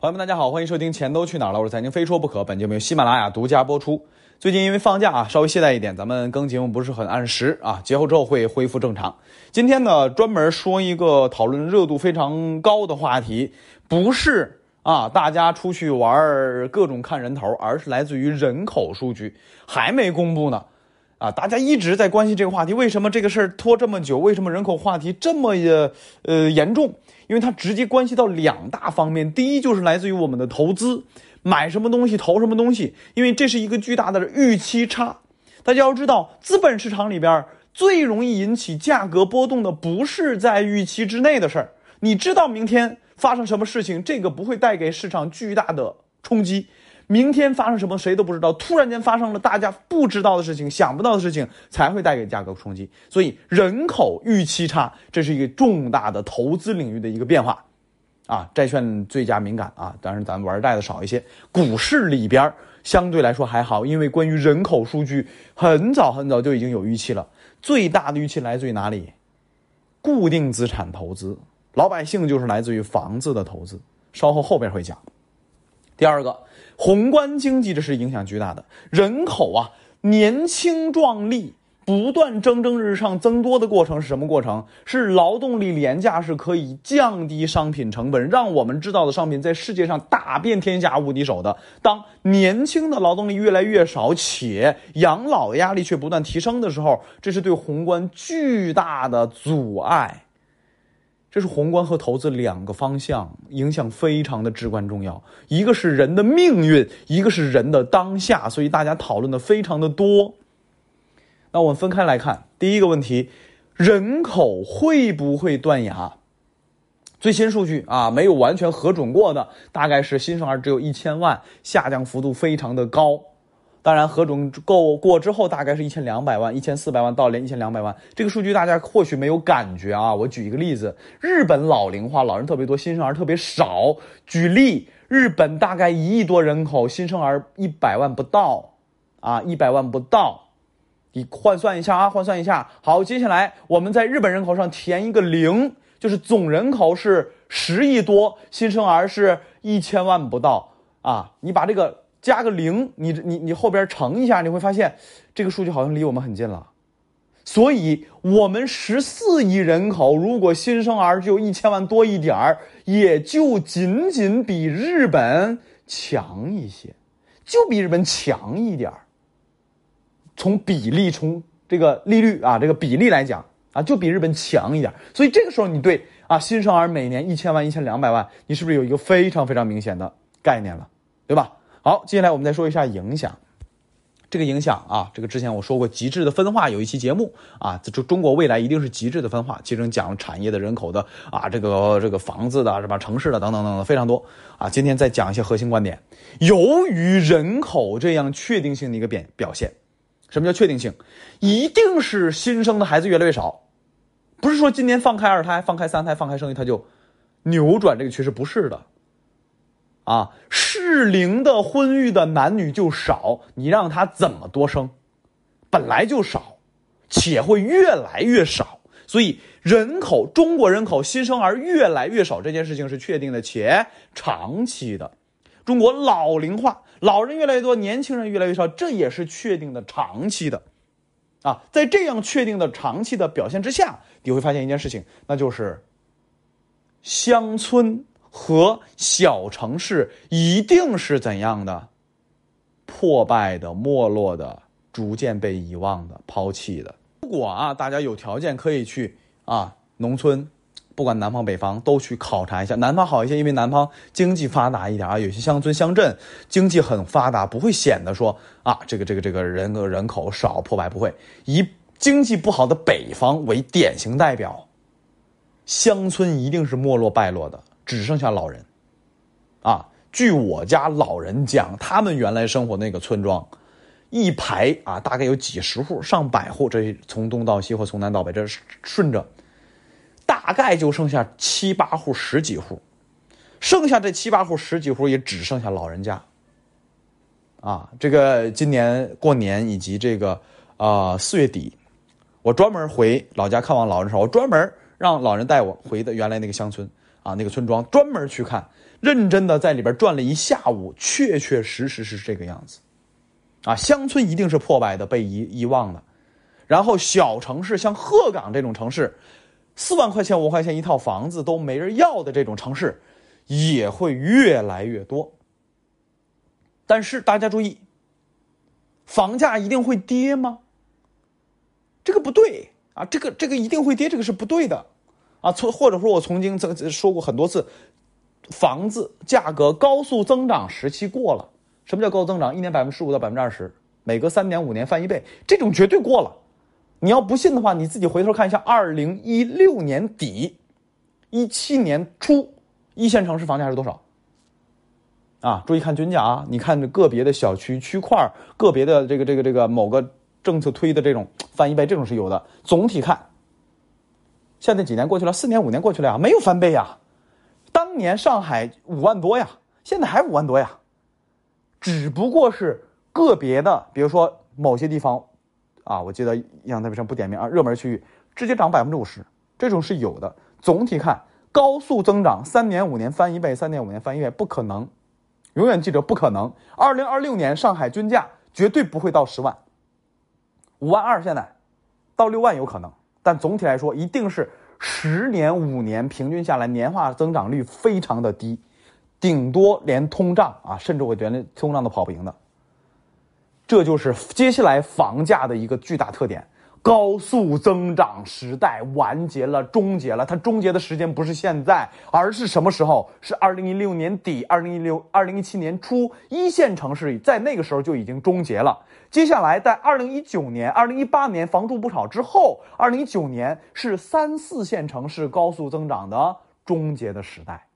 朋友们，大家好，欢迎收听《钱都去哪儿了》，我是财经非说不可。本节目由喜马拉雅独家播出。最近因为放假啊，稍微懈怠一点，咱们更节目不是很按时啊。节后之后会恢复正常。今天呢，专门说一个讨论热度非常高的话题，不是啊，大家出去玩各种看人头，而是来自于人口数据还没公布呢。啊，大家一直在关心这个话题，为什么这个事儿拖这么久？为什么人口话题这么呃严重？因为它直接关系到两大方面，第一就是来自于我们的投资，买什么东西投什么东西，因为这是一个巨大的预期差。大家要知道，资本市场里边最容易引起价格波动的，不是在预期之内的事儿。你知道明天发生什么事情，这个不会带给市场巨大的冲击。明天发生什么谁都不知道，突然间发生了大家不知道的事情、想不到的事情，才会带给价格冲击。所以人口预期差，这是一个重大的投资领域的一个变化，啊，债券最佳敏感啊，当然咱玩债的少一些。股市里边相对来说还好，因为关于人口数据很早很早就已经有预期了。最大的预期来自于哪里？固定资产投资，老百姓就是来自于房子的投资。稍后后边会讲。第二个。宏观经济这是影响巨大的，人口啊年轻壮丽，不断蒸蒸日上增多的过程是什么过程？是劳动力廉价是可以降低商品成本，让我们制造的商品在世界上打遍天下无敌手的。当年轻的劳动力越来越少，且养老压力却不断提升的时候，这是对宏观巨大的阻碍。这是宏观和投资两个方向，影响非常的至关重要。一个是人的命运，一个是人的当下，所以大家讨论的非常的多。那我们分开来看，第一个问题，人口会不会断崖？最新数据啊，没有完全核准过的，大概是新生儿只有一千万，下降幅度非常的高。当然，核准够过之后，大概是一千两百万、一千四百万到连一千两百万。这个数据大家或许没有感觉啊。我举一个例子：日本老龄化，老人特别多，新生儿特别少。举例，日本大概一亿多人口，新生儿一百万不到，啊，一百万不到。你换算一下啊，换算一下。好，接下来我们在日本人口上填一个零，就是总人口是十亿多，新生儿是一千万不到啊。你把这个。加个零，你你你后边乘一下，你会发现这个数据好像离我们很近了。所以，我们十四亿人口，如果新生儿就一千万多一点儿，也就仅仅比日本强一些，就比日本强一点儿。从比例，从这个利率啊，这个比例来讲啊，就比日本强一点。所以这个时候，你对啊，新生儿每年一千万、一千两百万，你是不是有一个非常非常明显的概念了，对吧？好，接下来我们再说一下影响。这个影响啊，这个之前我说过，极致的分化有一期节目啊，这中国未来一定是极致的分化，其中讲产业的、人口的啊，这个这个房子的，是吧？城市的等等等等非常多啊。今天再讲一些核心观点。由于人口这样确定性的一个表表现，什么叫确定性？一定是新生的孩子越来越少，不是说今年放开二胎、放开三胎、放开生育，它就扭转这个趋势，不是的。啊，适龄的婚育的男女就少，你让他怎么多生？本来就少，且会越来越少。所以人口，中国人口新生儿越来越少这件事情是确定的且长期的。中国老龄化，老人越来越多，年轻人越来越少，这也是确定的长期的。啊，在这样确定的长期的表现之下，你会发现一件事情，那就是乡村。和小城市一定是怎样的？破败的、没落的、逐渐被遗忘的、抛弃的。如果啊，大家有条件可以去啊，农村，不管南方北方都去考察一下。南方好一些，因为南方经济发达一点啊，有些乡村乡镇经济很发达，不会显得说啊，这个这个这个人个人口少、破败不会。以经济不好的北方为典型代表，乡村一定是没落败落的。只剩下老人，啊！据我家老人讲，他们原来生活那个村庄，一排啊，大概有几十户、上百户，这从东到西或从南到北，这顺着，大概就剩下七八户、十几户，剩下这七八户、十几户也只剩下老人家。啊，这个今年过年以及这个啊四月底，我专门回老家看望老人的时候，我专门让老人带我回的原来那个乡村。啊，那个村庄专门去看，认真的在里边转了一下午，确确实实是这个样子，啊，乡村一定是破败的、被遗遗忘的，然后小城市像鹤岗这种城市，四万块钱、五块钱一套房子都没人要的这种城市，也会越来越多。但是大家注意，房价一定会跌吗？这个不对啊，这个这个一定会跌，这个是不对的，啊，从或者说我曾经曾说过很多次，房子价格高速增长时期过了。什么叫高速增长？一年百分之十五到百分之二十，每隔三年五年翻一倍，这种绝对过了。你要不信的话，你自己回头看一下，二零一六年底、一七年初，一线城市房价是多少？啊，注意看均价啊！你看这个别的小区区块，个别的这个这个这个某个政策推的这种翻一倍，这种是有的。总体看，现在几年过去了，四年五年过去了呀，没有翻倍呀。当年上海五万多呀，现在还五万多呀，只不过是个别的，比如说某些地方，啊，我记得印象特别深，不点名啊，热门区域直接涨百分之五十，这种是有的。总体看，高速增长，三年五年翻一倍，三年五年翻一倍，不可能。永远记着，不可能。二零二六年上海均价绝对不会到十万，五万二现在到六万有可能，但总体来说一定是十年五年平均下来年化增长率非常的低，顶多连通胀啊，甚至我觉得通胀都跑不赢的。这就是接下来房价的一个巨大特点。高速增长时代完结了，终结了。它终结的时间不是现在，而是什么时候？是二零一六年底，二零一六、二零一七年初，一线城市在那个时候就已经终结了。接下来，在二零一九年、二零一八年房住不炒之后，二零一九年是三四线城市高速增长的终结的时代，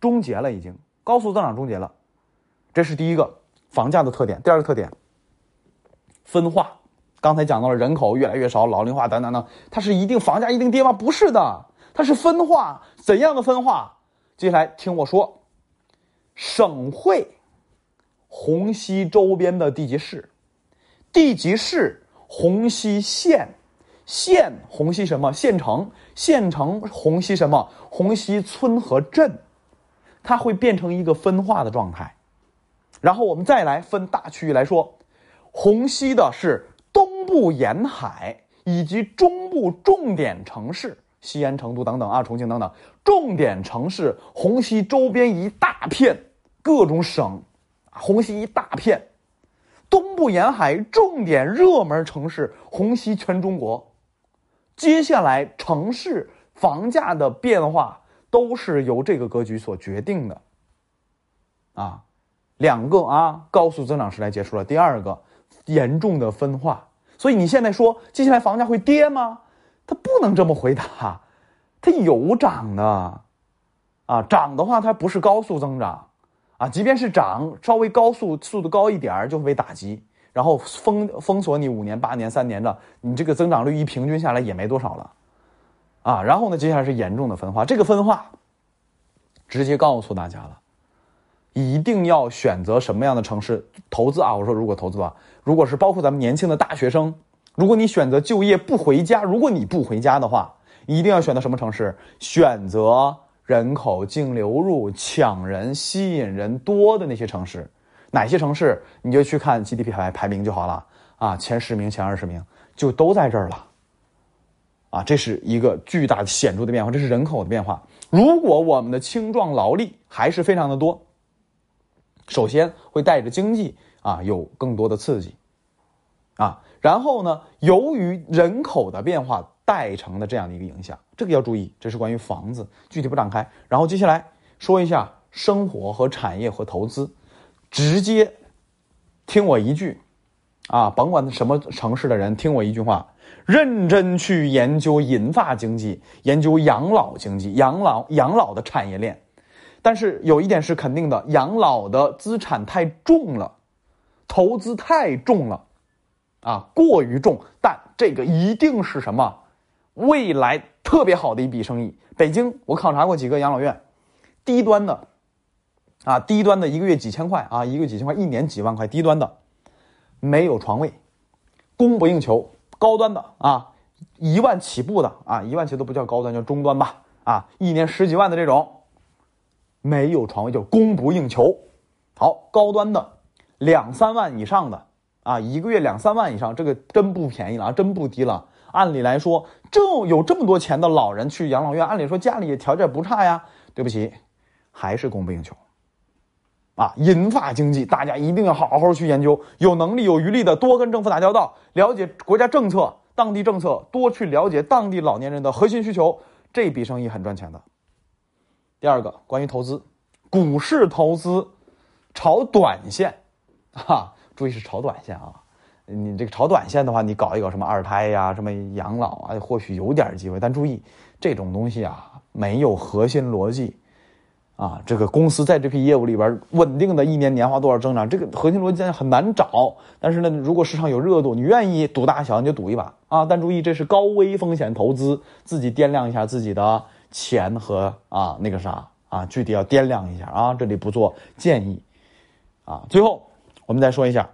终结了，已经高速增长终结了。这是第一个房价的特点。第二个特点，分化。刚才讲到了人口越来越少、老龄化等等等，它是一定房价一定跌吗？不是的，它是分化。怎样的分化？接下来听我说。省会，虹溪周边的地级市，地级市虹溪县，县虹溪什么？县城，县城虹溪什么？虹溪村和镇，它会变成一个分化的状态。然后我们再来分大区域来说，虹溪的是。东部沿海以及中部重点城市，西安、成都等等啊，重庆等等，重点城市，虹吸周边一大片，各种省，虹吸一大片，东部沿海重点热门城市，虹吸全中国。接下来城市房价的变化都是由这个格局所决定的。啊，两个啊，高速增长时代结束了，第二个。严重的分化，所以你现在说接下来房价会跌吗？它不能这么回答，它有涨的，啊，涨的话它不是高速增长，啊，即便是涨，稍微高速速度高一点儿就会被打击，然后封封锁你五年、八年、三年的，你这个增长率一平均下来也没多少了，啊，然后呢，接下来是严重的分化，这个分化直接告诉大家了。一定要选择什么样的城市投资啊？我说，如果投资啊，如果是包括咱们年轻的大学生，如果你选择就业不回家，如果你不回家的话，一定要选择什么城市？选择人口净流入、抢人、吸引人多的那些城市。哪些城市？你就去看 GDP 排排名就好了啊，前十名、前二十名就都在这儿了。啊，这是一个巨大的显著的变化，这是人口的变化。如果我们的青壮劳力还是非常的多。首先会带着经济啊有更多的刺激，啊，然后呢，由于人口的变化带成的这样的一个影响，这个要注意，这是关于房子，具体不展开。然后接下来说一下生活和产业和投资，直接听我一句，啊，甭管什么城市的人，听我一句话，认真去研究银发经济，研究养老经济，养老养老的产业链。但是有一点是肯定的，养老的资产太重了，投资太重了，啊，过于重。但这个一定是什么？未来特别好的一笔生意。北京我考察过几个养老院，低端的，啊，低端的一个月几千块啊，一个月几千块，一年几万块，低端的没有床位，供不应求。高端的啊，一万起步的啊，一万起都不叫高端，叫中端吧，啊，一年十几万的这种。没有床位，就供不应求。好，高端的两三万以上的啊，一个月两三万以上，这个真不便宜了啊，真不低了。按理来说，这有这么多钱的老人去养老院，按理说家里条件不差呀。对不起，还是供不应求。啊，银发经济，大家一定要好好去研究，有能力有余力的多跟政府打交道，了解国家政策、当地政策，多去了解当地老年人的核心需求，这笔生意很赚钱的。第二个，关于投资，股市投资。炒短线，哈，注意是炒短线啊！你这个炒短线的话，你搞一搞什么二胎呀、什么养老啊，或许有点机会。但注意，这种东西啊，没有核心逻辑，啊，这个公司在这批业务里边稳定的一年年化多少增长，这个核心逻辑在很难找。但是呢，如果市场有热度，你愿意赌大小，你就赌一把啊！但注意，这是高危风险投资，自己掂量一下自己的钱和啊那个啥啊，具体要掂量一下啊，这里不做建议。啊，最后我们再说一下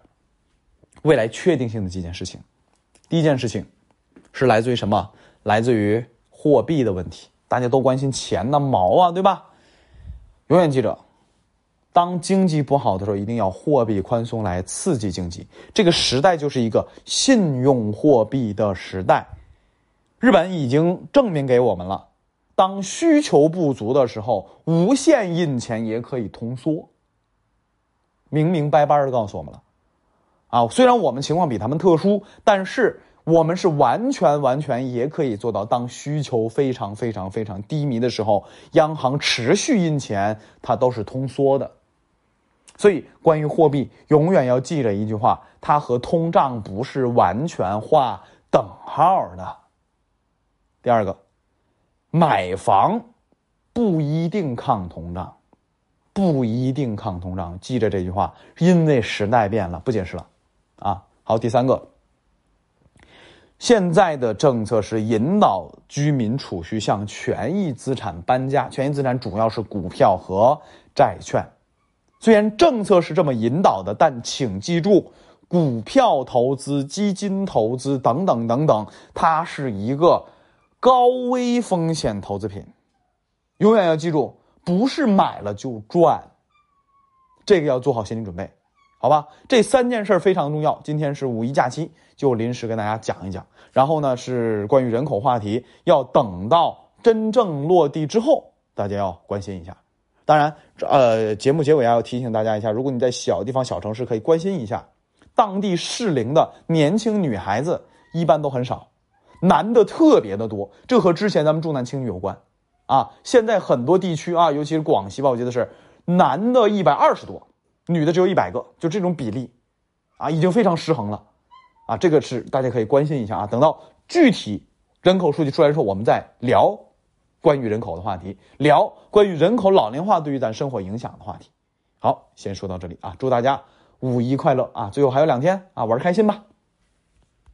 未来确定性的几件事情。第一件事情是来自于什么？来自于货币的问题。大家都关心钱那毛啊，对吧？永远记着，当经济不好的时候，一定要货币宽松来刺激经济。这个时代就是一个信用货币的时代。日本已经证明给我们了，当需求不足的时候，无限印钱也可以通缩。明明白白的告诉我们了，啊，虽然我们情况比他们特殊，但是我们是完全完全也可以做到，当需求非常非常非常低迷的时候，央行持续印钱，它都是通缩的。所以，关于货币，永远要记着一句话：它和通胀不是完全画等号的。第二个，买房不一定抗通胀。不一定抗通胀，记着这句话，因为时代变了，不解释了，啊，好，第三个，现在的政策是引导居民储蓄向权益资产搬家，权益资产主要是股票和债券，虽然政策是这么引导的，但请记住，股票投资、基金投资等等等等，它是一个高危风险投资品，永远要记住。不是买了就赚，这个要做好心理准备，好吧？这三件事非常重要。今天是五一假期，就临时跟大家讲一讲。然后呢，是关于人口话题，要等到真正落地之后，大家要关心一下。当然，呃，节目结尾啊要提醒大家一下：如果你在小地方、小城市，可以关心一下，当地适龄的年轻女孩子一般都很少，男的特别的多。这和之前咱们重男轻女有关。啊，现在很多地区啊，尤其是广西吧，我记得是男的一百二十多，女的只有一百个，就这种比例，啊，已经非常失衡了，啊，这个是大家可以关心一下啊。等到具体人口数据出来之后，我们再聊关于人口的话题，聊关于人口老龄化对于咱生活影响的话题。好，先说到这里啊，祝大家五一快乐啊！最后还有两天啊，玩开心吧。